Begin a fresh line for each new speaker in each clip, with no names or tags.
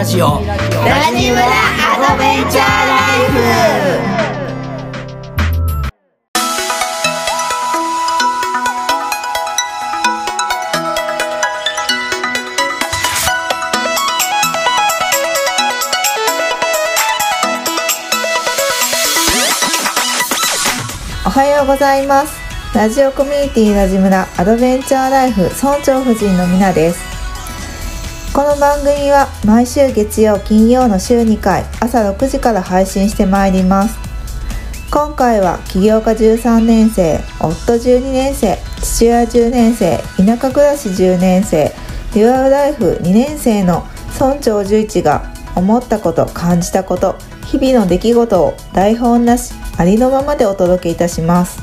ラジオ。
ラジムラアドベンチャーライフ
おはようございますラジオコミュニティラジムラアドベンチャーライフ村長夫人のみなですこの番組は毎週月曜金曜の週2回朝6時から配信してまいります。今回は起業家13年生夫12年生父親10年生田舎暮らし10年生デュアルライフ2年生の村長11が思ったこと感じたこと日々の出来事を台本なしありのままでお届けいたします。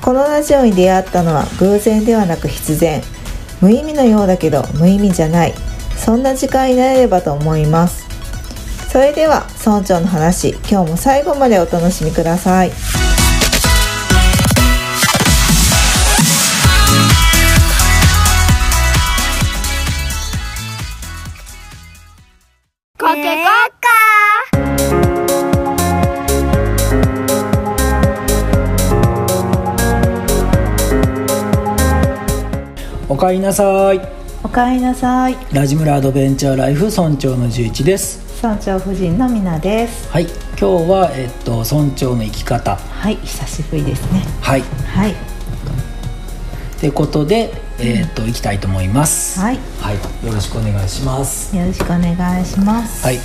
このラジオに出会ったのは偶然ではなく必然。無意味のようだけど無意味じゃない。そんな時間になれればと思います。それでは村長の話今日も最後までお楽しみください。
コケコッカ
おかえりなさい
おかえりなさい。
ラジムラアドベンチャーライフ村長の11です。
村長夫人のみなです。
はい。今日はえっと村長の生き方。
はい。久しぶりですね。
はい。
はい。
ってことでえっと行きたいと思います。
はい。
はい。よろしくお願いします。
よろしくお願いします。
はい。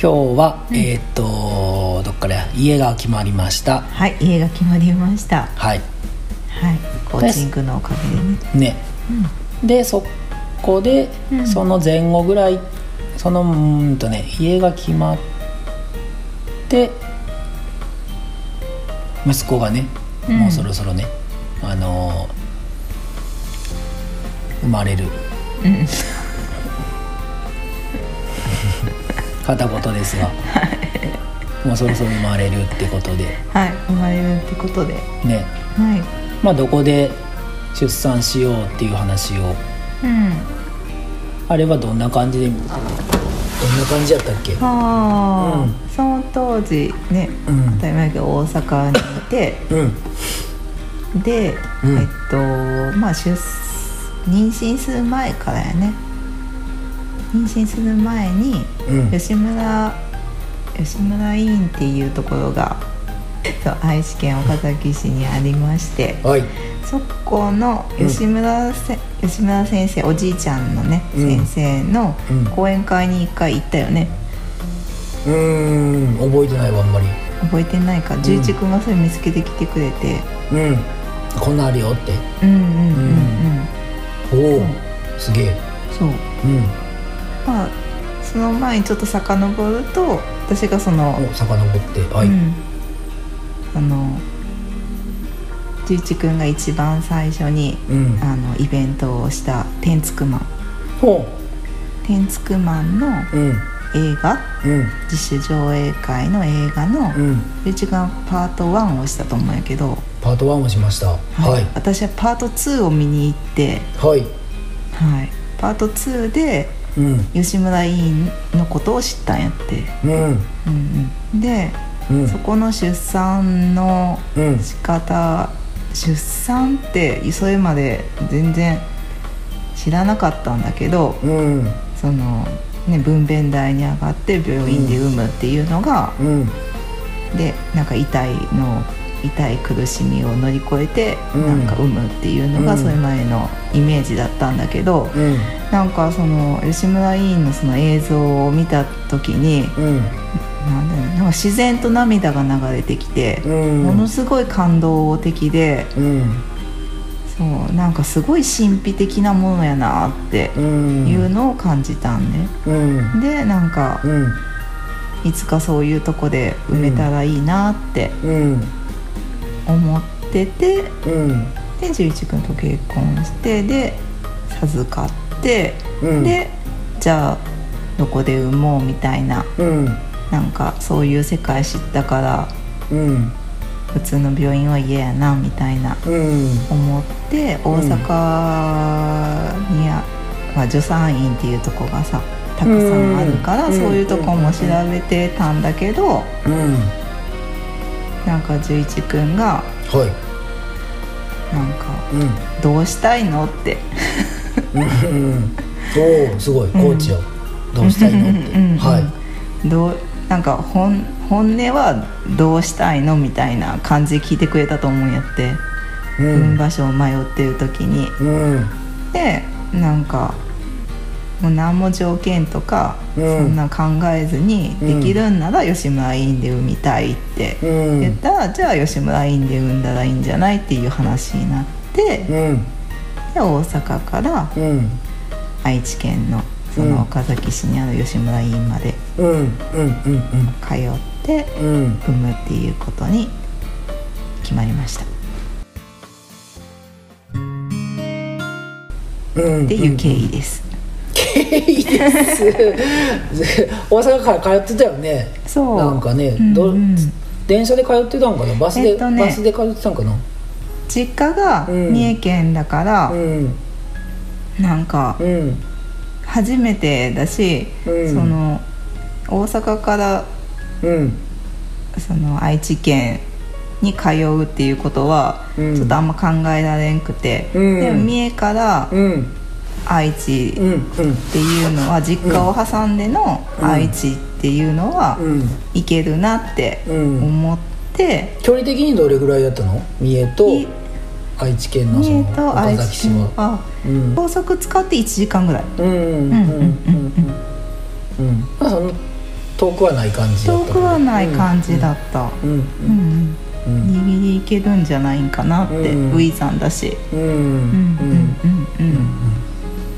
今日は、えっとどっから？や家が決まりました。
はい。家が決まりました。
はい
はいコーチングのおかげでね。
ね、でそこで、
うん。
その前後ぐらいそのうーんとね家が決まって息子がね、
うん。
もうそろそろねあのー生まれる。
うん。
片言ですが。もうそろそろ生まれるってことで。
はい生まれるってことで。
ね。
はい
まあどこで出産しようっていう話を。
うん。
あれはどんな感じでどんな感じやったっけ？
はあ、
うん。
その当時ね
うん。
当たり前だけど大阪にいて。
うん。
で、
うん。
えっとまあ出妊娠する前からやね。妊娠する前に
うん。
吉村吉村医院っていうところが愛知県岡崎市にありまして
はい。
そこの吉村せ、吉村先生おじいちゃんのね、
うん。
先生の
うん。
講演会に一回行ったよね。
うーん覚えてないわあんまり。
覚えてないか。十一君がそれ見つけてきてくれて。
うん。こんなんあるよって。
うんうんうんうん。
おおすげえ。
そう。
うん。
まあその前にちょっと遡ると私がその、
お遡って。はい、
うん、あの十一君が一番最初に
うん。
あのイベントをした「天竺マン」
ほ「
天竺マン」の
ううん。
映画？
うん。
自主上映会の映画の
うん。
十一君がパート1をしたと思うんやけど、
パート1をしました。はい。
私はパート2を見に行って、
はい。
はい、パート2で
うん。
吉村委員のことを知ったんやって、
うん。
うんうん、で
うん。
そこの出産の
うん。
仕方出産ってそれまで全然知らなかったんだけど
うん。
その、ね、分娩台に上がって病院で産むっていうのが、
うん。
でなんか痛いの痛い苦しみを乗り越えて、
うん。
なんか産むっていうのが
うん。
それまでのイメージだったんだけど、
うん。
なんかその吉村委員のその映像を見た時に
うん
なんか自然と涙が流れてきて。
うん。
ものすごい感動的で
うん。
そうなんかすごい神秘的なものやなって
うん。
いうのを感じたんね、
うん。
でなんか
うん。
いつかそういうとこで埋めたらいいなって
うん。
思ってて
うん。
で11君と結婚してで授かって、
うん。
でじゃあどこで産もうみたいな
うん
なんかそういう世界知ったから
うん。
普通の病院は嫌やなみたいな
うん。
思って大阪にあまあ、助産院っていうとこがさたくさんあるから、
うん。
そういうとこも調べてたんだけど、
うん。
なんか十一くんが
はい。
なんか
うん「
どうしたいの?」って。
うん。おおすごい。コーチよ、どうしたいのって、はい。
どうなんか本本音はどうしたいのみたいな感じで聞いてくれたと思うんやって、
うん。
場所を迷ってる時に。
うん。
でなんかもう何も条件とか、
うん。
そんな考えずに、
うん。
できるんなら吉村院で産みたいって
うん。
言ったら、じゃあ吉村院で産んだらいいんじゃないっていう話になって、
うん。
で大阪から
うん。
愛知県のそ
うん
の岡崎市にある吉村院まで
うんうんうん
通って
うんうん
産むっていうことに決まりました。っ
うん
ていう経緯です、
いいです。大阪から通ってたよね。
そう。
なんかね、
うん
ど
うん
電車で通ってたんかな？バスで、
えっとね
バスで通ってたんかな？
実家が
うん
三重県だから、
うん。
なんか
うん
初めてだし、
うん。
その大阪から
うん。
その愛知県に通うっていうことは
うん。
ちょっとあんま考えられんくて、
うん。
でも三重から
うん。
愛知っていうのは実家を挟んでの愛知っていうのは
うん。
いけるなって
うん。
思って、
距離的にどれぐらいだったの？三重と
い
愛知県のそ
三
の岡崎市
知県
は
は
うん。
高速使って1時間ぐらい。
うんうんうんうんうん。うんまあその遠くはない感じだった。
遠くはない感じだった、
うん
うん。うん
うん。
ギリギリいけるんじゃないんかなって、
うん
だし、
うんうん
うんうんうん。うん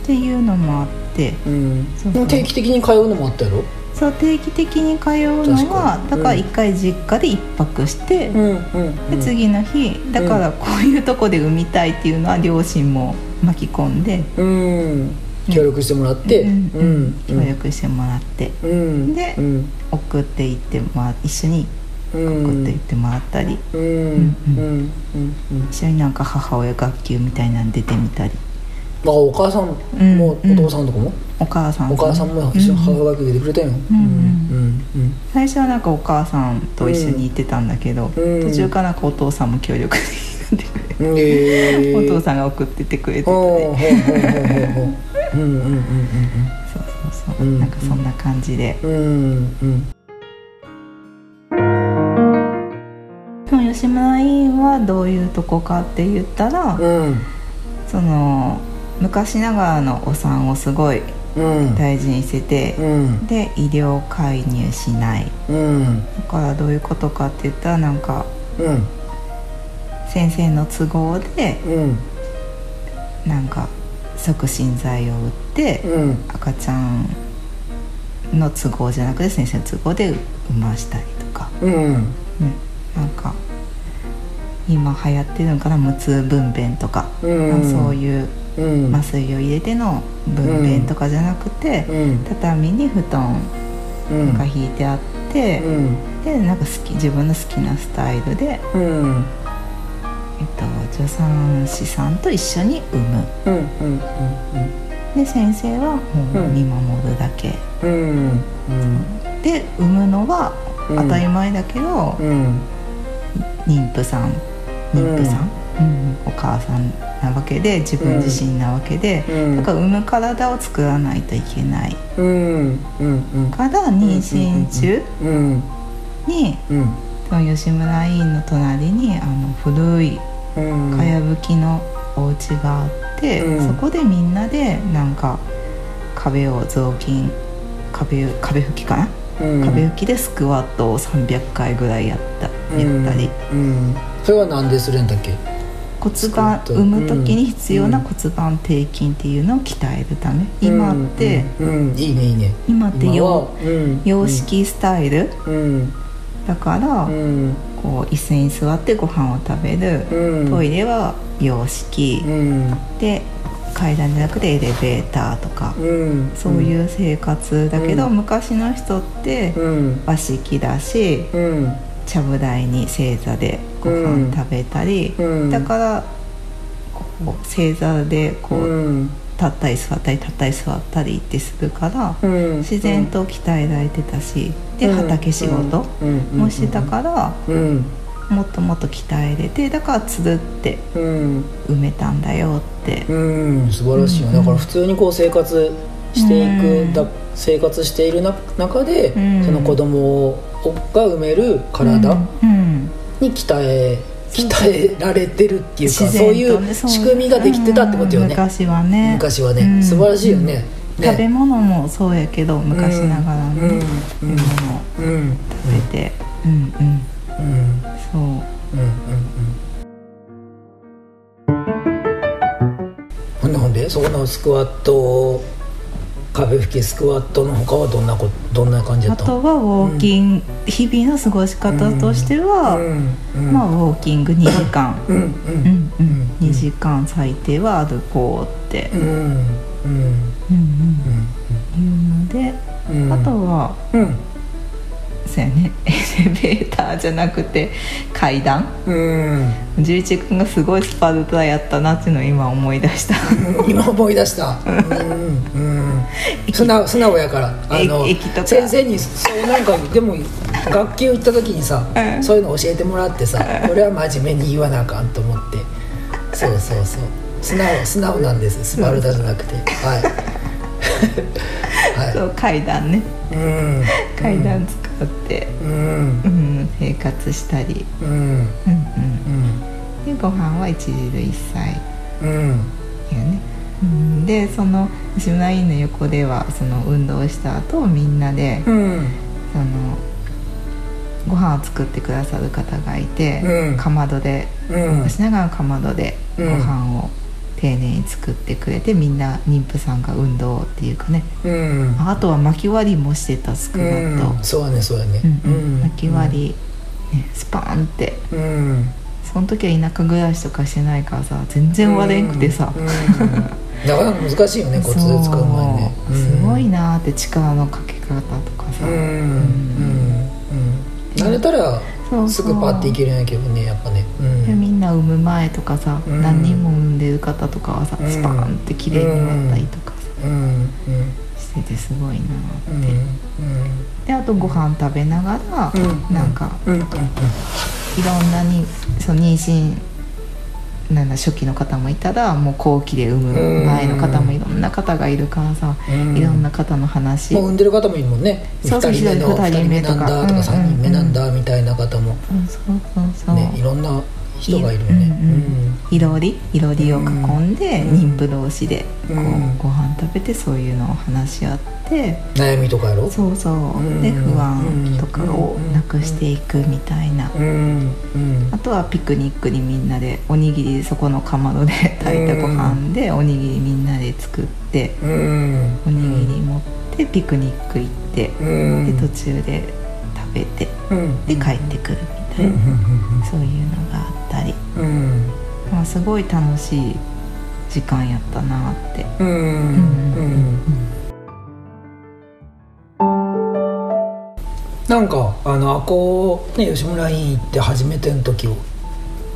っていうのもあって。
うん。定期的に通うのもあったやろ？
そう定期的に通うのはだから一回実家で一泊して、で次の日だからこういうとこで産みたいっていうのは両親も巻き込んで、
うん。協力してもらって。
うん。
うん。
協力してもらって
うん。
で
うん。
送っていってもら一緒に
うん。
送っていってもらったり、一緒になんか母親学級みたいなの出てみたり
あお母さん
うん
もお父さんとかも？
お母さん
お母さんも一緒に母親学級出てくれたよ。うん。うん
最初はなんかお母さんと一緒に行ってたんだけど、
うん。
途中からお父さんも協力してくれて、お父さんが送ってってくれてたり、
ほうほうほうほう。ほううんうんうん。
そうそうそう、
うん。
なんかそんな感じで、
うん
吉村委員はどういうとこかって言ったら、
うん。
その昔ながらのお産をすごい
うん。
大事にしてて、
うん。
で医療介入しない。
うん。
だからどういうことかって言ったらなんか
うん。
先生の都合で
うん。
なんか促進剤を打って、
うん。
赤ちゃんの都合じゃなくて先生の都合で産ましたりとか、
うん。
ね、なんか今流行ってるのかな無痛分娩とか、
うん。
そういう
うん。
麻酔を入れての分娩とかじゃなくて、
うん。
畳に布団
うん。
が引いてあって、
うん。
でなんか好き自分の好きなスタイルで、
うん。
えっと、助産師さんと一緒に産む。で先生はもう見守るだけ、で産むのは
うん。
当たり前だけど、
うん。
妊婦さん妊婦さんお母さんなわけで自分自身なわけで、
うん。
だから産む体を作らないといけない。
うん。うん。うん。
から妊娠中
うん。
に、
うん。
その吉村医院の隣にあの古い
うん。
かやぶきのお家があって、
うん。
そこでみんなでなんか壁を雑巾壁壁拭きかな、
うん。
壁拭きでスクワットを300回ぐらいやったやったり、
うん。それはなんでするんだっけ？
骨盤産む時に必要な
うん
骨盤底筋っていうのを鍛えるため、今って、
うん。うん。いいねいいね。
今って
今
洋
はうん。
洋式スタイル。
うん。
だから、
うん
こう椅子に座ってご飯を食べる、
うん。
トイレは洋式、
うん。
で階段じゃなくてエレベーターとか、
うん。
そういう生活だけど、
うん。
昔の人って
うん。
和式だし
うん。
ちゃぶ台に正座でご飯食べたり、
うん。
だからこう正座でこう、
うん。
立ったり座ったり立ったり座ったりってするから、
うん。
自然と鍛えられてたしで
うん。
畑仕事もしてたから
うん。
もっともっと鍛えれてだからつるって
うん。
埋めたんだよって。
うん。素晴らしいよ、
うん。
だから普通にこう生活していく、
うん。
だ生活しているな中で、
うん。
その子供が埋める体
うん。うん
に鍛え、鍛えられてるっていうか
自
そういう仕組みができてたってことよね、
うん昔はね。
昔はね、
うん。
素晴らしいよね,、ね。
食べ物もそうやけど昔ながらのね、
うん。
食べ物。を
うん。うん
食べて。うんうん。
うん。
そう。
うんうんうん。ほんでそこのスクワット壁拭きスクワットの他はどんなこどんな感じだった
あとはウォーキング、日々の過ごし方としては、
うん。うん。
まあウォーキング2時間。
うん。うん。
うん。うん2時間最低は歩こうって。
うん。うん。
うんうん。いうので、
うん。
あとは
うん。
そうやねエレベーターじゃなくて階段？
うん。
11君がすごいスパルタやったなっていうのを今思い出した。
今思い出した。うんうん。素直素直やから。あの先生にそうなんかでも学級行った時にさ、
うん。
そういうの教えてもらってさこれは真面目に言わなあかんと思って。そうそうそう。素直素直なんですスパルタじゃなくて。はい。は
そう階段ね。
いうん。
階段使って、
うん。
うん、生活したり、
うん。うん
うん。うん、でご飯は一汁一菜
うん。
よね、うん、でその吉村院の横ではその運動した後みんなで、
うん。
そのご飯を作ってくださる方がいて、
うん。
かまどで
うん。
しながらかまどでご
うん。
飯を丁寧に作ってくれてみんな妊婦さんが運動っていうかね。
うん。
あとは巻き割りもしてたスクワット、
うん。そうやねそうやね。
うんうん。巻き割り、ね、スパーンって。
りうん。
その時は田舎暮らしとかしてないからさ全然割れんくてさ、
なかなか難しいよねコツで使う。前にね
すごいなーって力のかけ方とかさ、
うん。うん。うん。慣れたらすぐパッていけるんやけどねやっぱね
産む前とかさ、
うん。
何人も産んでる方とかはさ、
うん。
スパーンって綺麗に割ったりとかさ、
うん。うん。
しててすごいなーって、
うん。
であとご飯食べながら、
うん。
なんか
うん。うん。
いろんなにその妊娠なんだ初期の方もいたらもう後期で産む前の方もいろんな方がいるからさ、
うん。
いろんな方の話、
もう産んでる方もいるもんね。
そうそう
2人目の
二人
2人目
目とか。
なんだとか3人目なんだみたいな方も。
そうそうそうそう、
ねいろんな人がいるよね。
うんうんいろりいろりを囲んで、
うん。
妊婦同士でこう、
うん。
ご飯食べてそういうのを話し合って。
悩みとかやろ？
そうそう、
うん。
で不安とかをなくしていくみたいな、あとはピクニックにみんなでおにぎりそこのかまどで 炊いたご飯でおにぎりみんなで作って
うん。
おにぎり持ってピクニック行って、
うん。
で途中で食べて
うん。
で帰ってくるみたいな、そういうのがあったり、
うん。うん
まあ、すごい楽しい時間やったなって。
うん。うん。なんかあのあこね吉村院行って初めての時を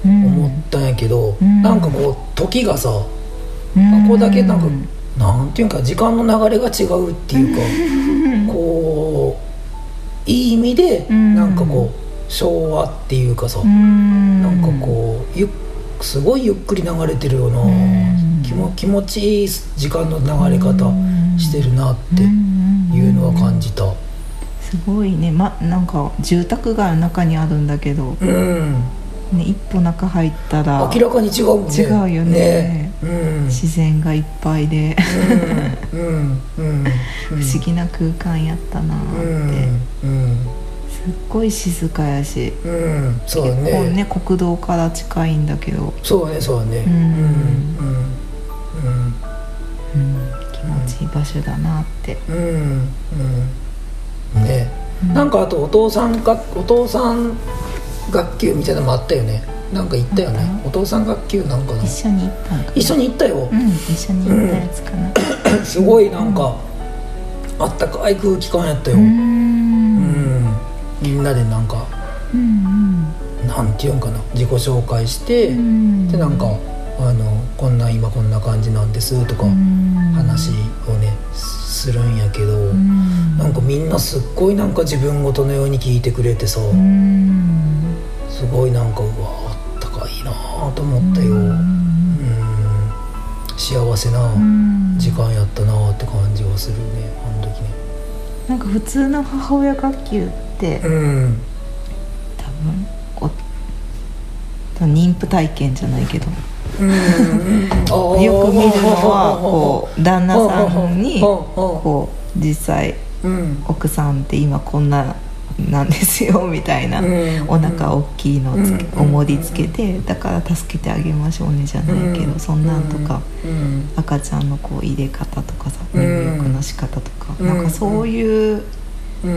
思ったんやけど、
うん。
なんかこう時がさ
うん。
あこだけなんかなんていうか時間の流れが違うっていうかこういい意味で
うん。
なんかこう昭和っていうかさ
うん。
なんかこうゆっすごいゆっくり流れてるような
うん。
気も気持ちいい時間の流れ方してるなっていうのは感じた。
すごいね。まなんか住宅街の中にあるんだけど、
うん。
ね、一歩中入ったら
明らかに違うね。
違うよね。
うん。
自然がいっぱいで。
うん。うん。うん。
不思議な空間やったなって、
うん。
すっごい静かやし、
うんうんそう
結構
ね
ね国道から近いんだけど、
そうねそうね。
うん。
うんうん
うん、気持ちいい場所だなって、
うんうん。うんね。
うん。
なんかあとお父さんがお父さん学級みたいなのもあったよね。なんか行ったよね。
うん
お父さん学級なんかな？
一緒に行った
一緒に行ったよ。
うん一緒に行ったやつかな。
すごいなんかあったかい空気感やったよ。
う
うんんみんなでなんか
うん
なんていうんかな自己紹介して
うん。
でなんかあのこんな今こんな感じなんですとか話をねするんやけど、なんかみんなすっごいなんか自分ごとのように聞いてくれてさ、すごいなんかうわあったかいなと思ったよ、うん。幸せな時間やったなって感じはするねあの時ね。
なんか普通の母親学級
うん。
多分こう妊婦体験じゃないけど。
うん。
よく見るのはこう旦那さんに
こ
こう実際
ううん。
奥さんって今こんななんですよ みたいな、
うん。
お腹大きいのつけ、
うん。
重りつけてだから助けてあげましょうねじゃないけど、そんなんとか、
うん。
赤ちゃんのこう入れ方とかさ
うん。
入浴の仕方とか、
うん
なんかそういう
うん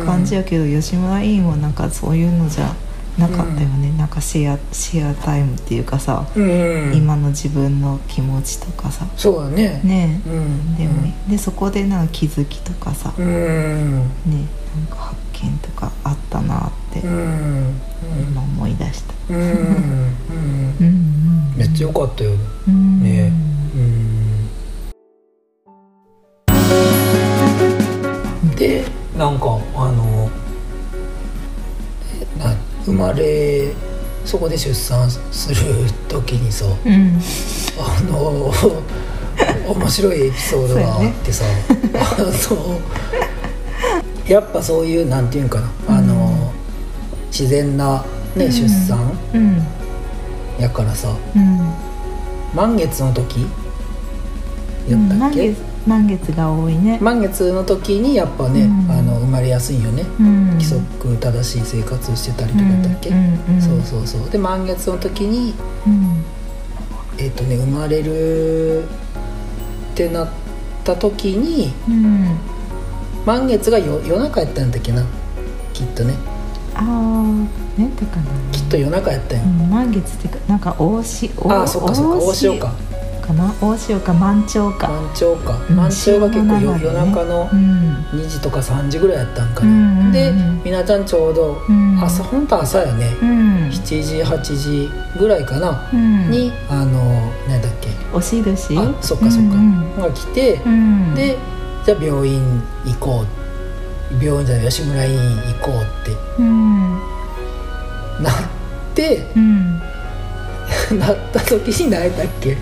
感じやけど、吉村委員はなんかそういうのじゃなかったよね、なんかシェアシェアタイムっていうかさ、
うん
今の自分の気持ちとかさ。
そうだね。
ね。
うん。
でも、でそこでなんか気づきとかさ、
うん。
ねなんか発見とかあったなって、
うん。
今思い出した、
うん。うん。
うん
めっちゃ良かったよ。
うん。
ね。うん。でなんかあのえな生まれそこで出産する時にさ
うん。
あの 面白いエピソードがあってさ、あのやっぱそういうなんていうんかな、あの自然な、ね
うん。
出産
うん。
やからさ
うん。
満月の時やったっけ、
満月満月が多いね、
満月の時にやっぱね、
うん。
あの生まれやすいよね、
うん。
規則正しい生活をしてたりとかだっけ、そうそうそう。で満月の時に
うん。
えっ、とね生まれるってなった時に
うん。
満月がよ夜中やったんだっけな？きっとね。
ああねだかな。
きっと夜中やったよ、
ん満月ってかなんか大潮
ああそっかそっか。大潮か
かな？大潮か満潮か。
満潮か。
うん
満潮が結構
ね
夜中の
うん。
2時とか3時ぐらいやったんかな、
うんうんうん。
でみなちゃんちょうど
うん。
朝本当朝やね、
うん。
7時8時ぐらいかな、
うん。
にあの何だっけ。
お印
あそっかそっか、
うん
が来て、
うん。
でじゃあ病院行こう。病院じゃない吉村医院行こうって
うん。
なって
うん
なった時に何やったっけ、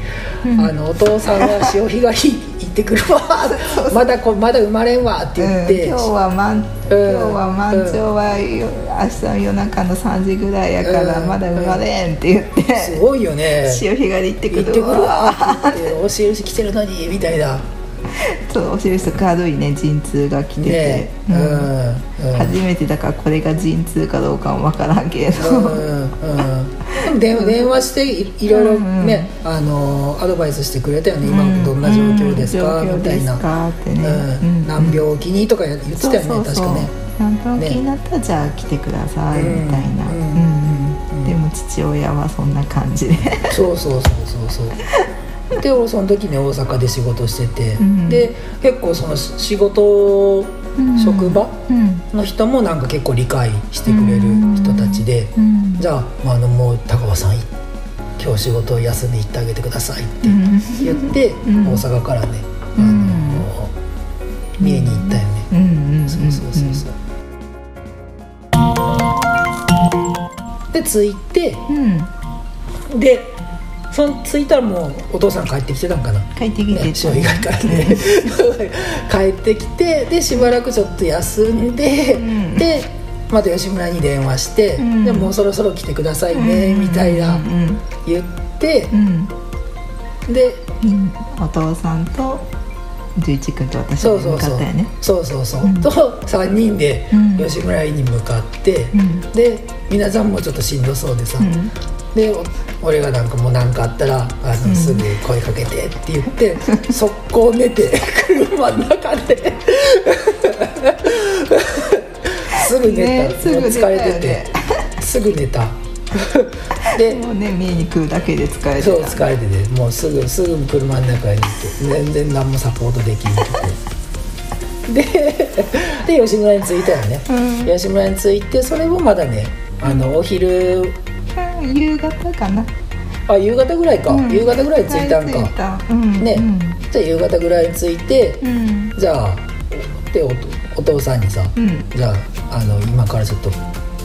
うん。
あのお父さんが潮干狩り行ってくるわ。まだこまだ生まれんわって言って、
うん。今日は満今日は満潮はよ明日の夜中の3時ぐらいやから
うん。
まだ生まれんって言って。
すごいよね。
潮干狩り行ってく
る
るわ。
わって言ってお印来てるのにみたいな。
そうお印と軽いね陣痛が来てて、
ねう
うん。
ん。うん。
初めてだからこれが陣痛かどうかは分からんけど、
うん。うん 電電話していいろいろね、あのアドバイスしてくれたよね、今どんな状況ですか、
うん。
みたいな、
ね、
うん。何病気に？とか言ってたよね確かね。
何病気になったらじゃあ来てくださいみたいな、
うん。
うん
うん。
でも父親はそんな感じで。
そうそうそうそうそう。で俺その時に大阪で仕事してて、
ん。
で結構その仕事、職場
うん。
の人もなんか結構理解してくれる人たちで、
うん。
じゃあ,、まあ、あのもう高尾さん今日仕事を休んで行ってあげてくださいって
うん。
言って、
ん。
大阪からね、
うん。
あの三重に行ったよね、そうそうそうそう、で着いて
うん。
でその着いたらもうお父さん帰ってきてたんかな。
帰ってきて
ね、潮干狩りからね。帰ってきてでしばらくちょっと休んで、
ん。
でまた吉村に電話して、
ん。
でもうそろそろ来てくださいね、みたいな
うん。
言って
う、ん。
で
うん。お父さんと十一君と私で向
そうそうそう。
かったよね
そうそうそう、
うん。
と3人で
うん。
吉村に向かって、
うん。
で皆さんもちょっとしんどそうでさ、
うん。
でお俺がなんかもう何かあったらあの、
うん。
すぐ声かけてって言って 速攻寝て車の中で。すぐ寝た、
ね
疲れてて。すぐ寝た。で
もうね見えに食うだけで疲れてた。
そう疲れてて。もうすぐすぐ車の中に行って全然何もサポートできんくて。でで吉村に着いたよね、
うん。
吉村に着いてそれもまだねあのお昼。
うん夕方かな。
あ夕方ぐらいか、
うん。
夕方ぐらいに着いたんか。
た。うん
ね。
うん。
じゃあ夕方ぐらいに着いて
うん。
じゃあでおお父さんにさ、
うん。
じゃああの今からちょっと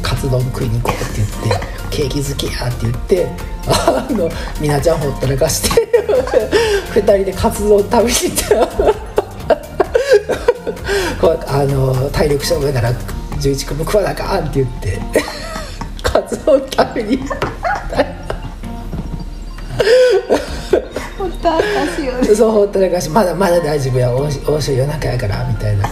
カツ丼食いに行こうって言って ケーキ好きやって言ってあのみなちゃんほったらかして 二人でカツ丼食べに行った。ら こうあの体力勝負やから11個も食わなあかんって言ってカツ丼食べに行った
ほったらかしよね。
そうほったらかしまだまだ大丈夫や。大し大し夜中やからみたいな。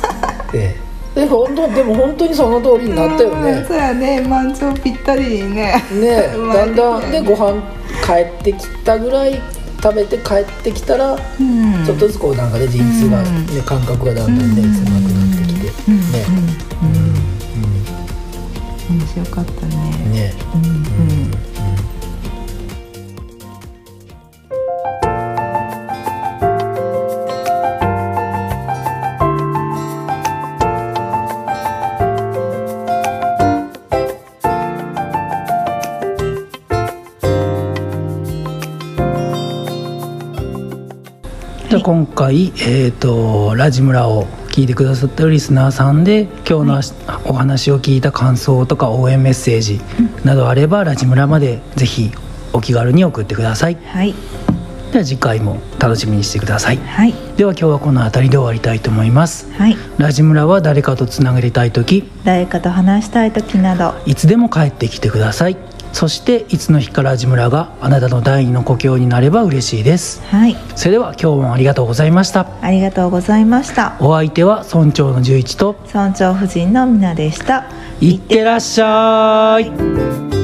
でで本当でも本当にその通りになったよ
うん
ね
そうやね。満潮ぴったりにね。
ねだんだんでご飯帰ってきたぐらい食べて帰ってきたら、
うん。
ちょっとずつこうなんかね陣痛が、ね
うん。
感覚がだんだんね
うん
狭くなってきて、
うん
ね
うんうん。
うん。
面白かった
うん。今回、えー、とラジムラを聞いてくださったリスナーさんで今日のお話を聞いた感想とか応援メッセージなどあれば、ラジムラまでぜひお気軽に送ってください。
はい。
では次回も楽しみにしてください。
はい。
では今日はこの辺りで終わりたいと思います。
はい。
ラジムラは誰かとつながりたい時
誰かと話したい時など。
いつでも帰ってきてくださいそしていつの日かラジムラがあなたの第二の故郷になれば嬉しいです。
はい。
それでは今日もありがとうございました。
ありがとうございました。
お相手は村長の十一と。
村長夫人のみなでした。
いってらっしゃい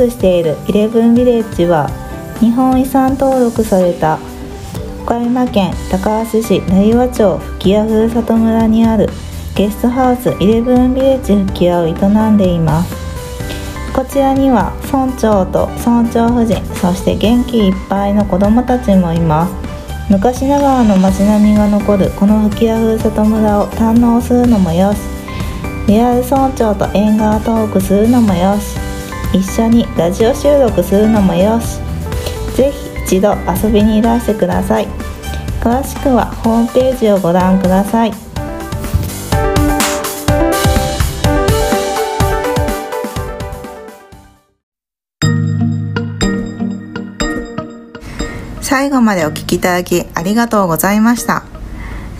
スしているイレブンビレッジは日本遺産登録された岡山県高梁市成羽町吹屋ふるさと村にあるゲストハウスイレブンビレッジ吹屋を営んでいます。こちらには村長と村長夫人そして元気いっぱいの子どもたちもいます。昔ながらの街並みが残るこの吹屋ふるさと村を堪能するのもよし。リアル村長と縁側トークするのもよし。一緒にラジオ収録するのもよし。ぜひ一度遊びにいらしてください。詳しくはホームページをご覧ください。最後までお聞きいただきありがとうございました。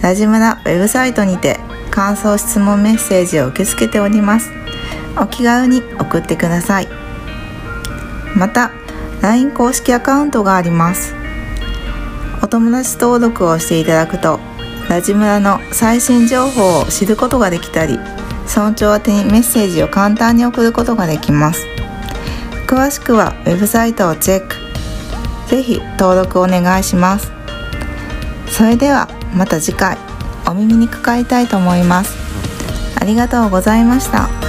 ラジムラウェブサイトにて感想質問メッセージを受け付けております。お気軽に送ってください。また LINE 公式アカウントがあります。お友達登録をしていただくとラジムラの最新情報を知ることができたり村長宛にメッセージを簡単に送ることができます。詳しくはウェブサイトをチェック。ぜひ登録お願いします。それではまた次回お耳にかかりたいと思います。ありがとうございました。